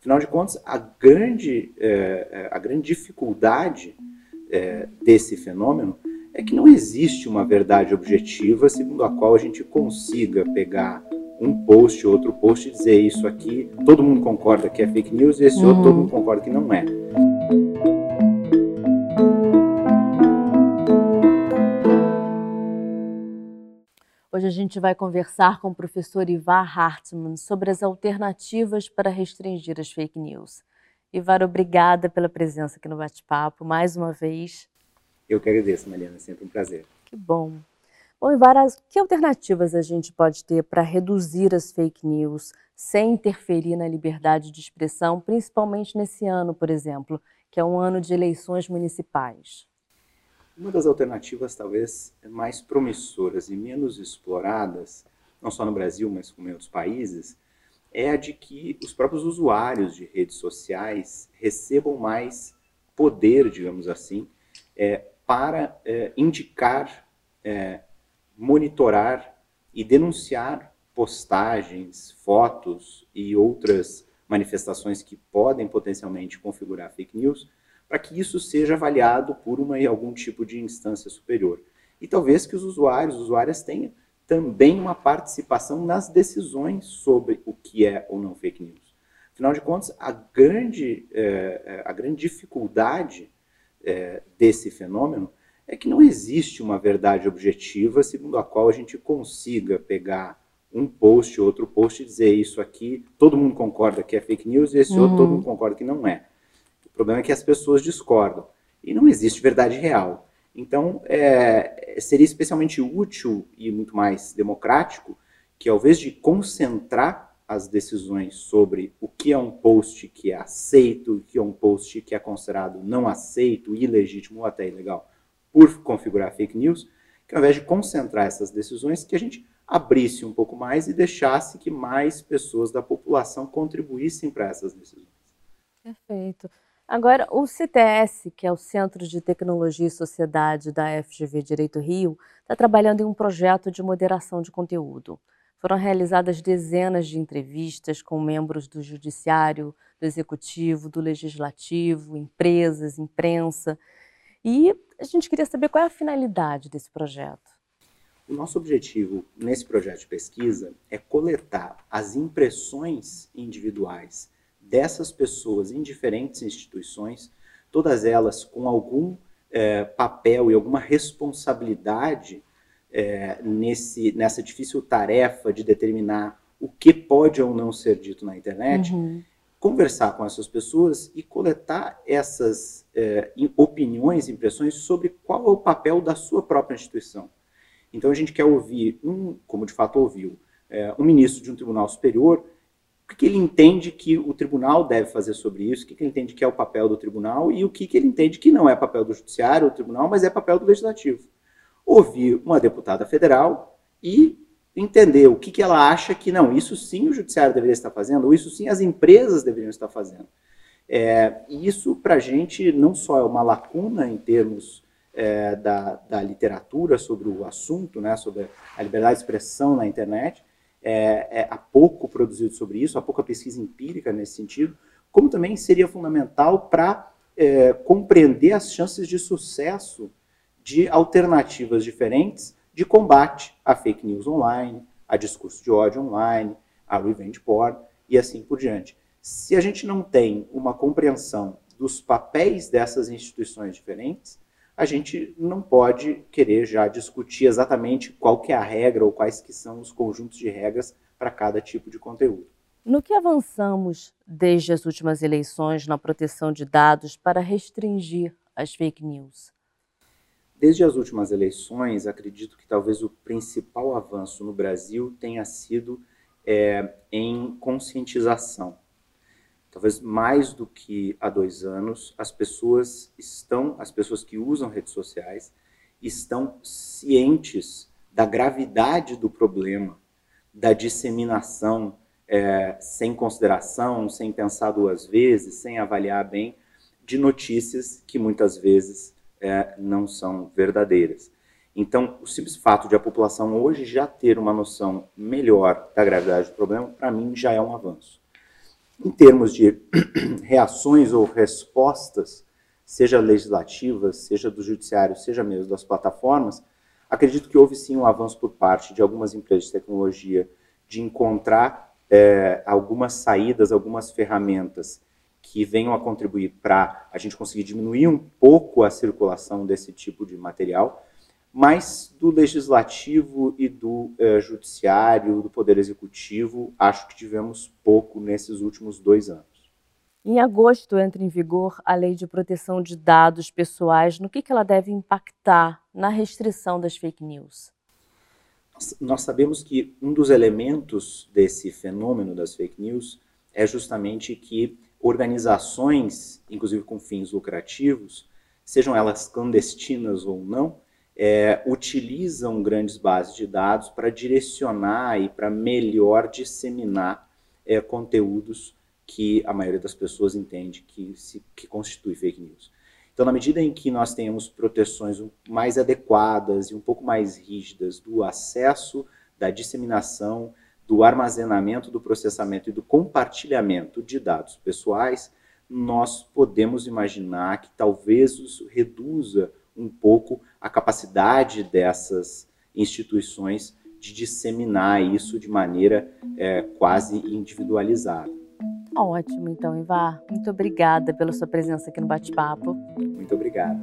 Afinal de contas, a grande, é, a grande dificuldade é, desse fenômeno é que não existe uma verdade objetiva segundo a qual a gente consiga pegar um post, outro post e dizer isso aqui, todo mundo concorda que é fake news e esse uhum. outro todo mundo concorda que não é. Hoje a gente vai conversar com o professor Ivar Hartmann sobre as alternativas para restringir as fake news. Ivar, obrigada pela presença aqui no bate-papo, mais uma vez. Eu que agradeço, Mariana, é sempre um prazer. Que bom. Bom, Ivar, que alternativas a gente pode ter para reduzir as fake news sem interferir na liberdade de expressão, principalmente nesse ano, por exemplo, que é um ano de eleições municipais? Uma das alternativas talvez mais promissoras e menos exploradas, não só no Brasil, mas como em outros países, é a de que os próprios usuários de redes sociais recebam mais poder, digamos assim, é, para é, indicar, é, monitorar e denunciar postagens, fotos e outras manifestações que podem potencialmente configurar fake news, para que isso seja avaliado por uma algum tipo de instância superior. E talvez que os usuários, usuárias tenham também uma participação nas decisões sobre o que é ou não fake news. Afinal de contas, a grande, é, a grande dificuldade é, desse fenômeno é que não existe uma verdade objetiva segundo a qual a gente consiga pegar um post, outro post e dizer isso aqui, todo mundo concorda que é fake news e esse uhum. outro todo mundo concorda que não é. Problema é que as pessoas discordam e não existe verdade real. Então, é, seria especialmente útil e muito mais democrático que, ao invés de concentrar as decisões sobre o que é um post que é aceito, o que é um post que é considerado não aceito, ilegítimo ou até ilegal, por configurar fake news, que ao invés de concentrar essas decisões, que a gente abrisse um pouco mais e deixasse que mais pessoas da população contribuíssem para essas decisões. Perfeito. Agora, o CTS, que é o Centro de Tecnologia e Sociedade da FGV Direito Rio, está trabalhando em um projeto de moderação de conteúdo. Foram realizadas dezenas de entrevistas com membros do Judiciário, do Executivo, do Legislativo, empresas, imprensa. E a gente queria saber qual é a finalidade desse projeto. O nosso objetivo nesse projeto de pesquisa é coletar as impressões individuais dessas pessoas em diferentes instituições, todas elas com algum é, papel e alguma responsabilidade é, nesse, nessa difícil tarefa de determinar o que pode ou não ser dito na internet, uhum. conversar com essas pessoas e coletar essas é, opiniões, impressões sobre qual é o papel da sua própria instituição. Então a gente quer ouvir um, como de fato ouviu, é, um ministro de um tribunal superior, o que ele entende que o tribunal deve fazer sobre isso, o que ele entende que é o papel do tribunal e o que ele entende que não é papel do judiciário, do tribunal, mas é papel do legislativo ouvir uma deputada federal e entender o que, que ela acha que não, isso sim o judiciário deveria estar fazendo, ou isso sim as empresas deveriam estar fazendo. É, e isso, para a gente, não só é uma lacuna em termos é, da, da, literatura sobre o assunto, né, sobre a liberdade de expressão na internet, é, é, há pouco produzido sobre isso, há pouca pesquisa empírica nesse sentido, como também seria fundamental para é, compreender as chances de sucesso de alternativas diferentes de combate a fake news online, a discurso de ódio online, a revenge porn e assim por diante. Se a gente não tem uma compreensão dos papéis dessas instituições diferentes, a gente não pode querer já discutir exatamente qual que é a regra ou quais que são os conjuntos de regras para cada tipo de conteúdo. No que avançamos desde as últimas eleições na proteção de dados para restringir as fake news? Desde as últimas eleições, acredito que talvez o principal avanço no Brasil tenha sido é, em conscientização. Talvez mais do que há dois anos, as pessoas estão, as pessoas que usam redes sociais, estão cientes da gravidade do problema, da disseminação é, sem consideração, sem pensar duas vezes, sem avaliar bem, de notícias que muitas vezes é, não são verdadeiras. Então, o simples fato de a população hoje já ter uma noção melhor da gravidade do problema, para mim, já é um avanço. Em termos de reações ou respostas, seja legislativas, seja do judiciário, seja mesmo das plataformas, acredito que houve sim um avanço por parte de algumas empresas de tecnologia de encontrar é, algumas saídas, algumas ferramentas que venham a contribuir para a gente conseguir diminuir um pouco a circulação desse tipo de material, mas do legislativo e do eh, judiciário, do poder executivo, acho que tivemos pouco nesses últimos dois anos. Em agosto entra em vigor a Lei de Proteção de Dados Pessoais. No que, que ela deve impactar na restrição das fake news? Nós sabemos que um dos elementos desse fenômeno das fake news é justamente que organizações, inclusive com fins lucrativos, sejam elas clandestinas ou não, é, utilizam grandes bases de dados para direcionar e para melhor disseminar é, conteúdos que a maioria das pessoas entende que, se, que constitui fake news. Então, na medida em que nós tenhamos proteções mais adequadas e um pouco mais rígidas do acesso, da disseminação, do armazenamento, do processamento e do compartilhamento de dados pessoais, nós podemos imaginar que talvez isso reduza um pouco a capacidade dessas instituições de disseminar isso de maneira é, quase individualizada. Ótimo, então, Ivar. Muito obrigada pela sua presença aqui no bate-papo. Muito obrigado.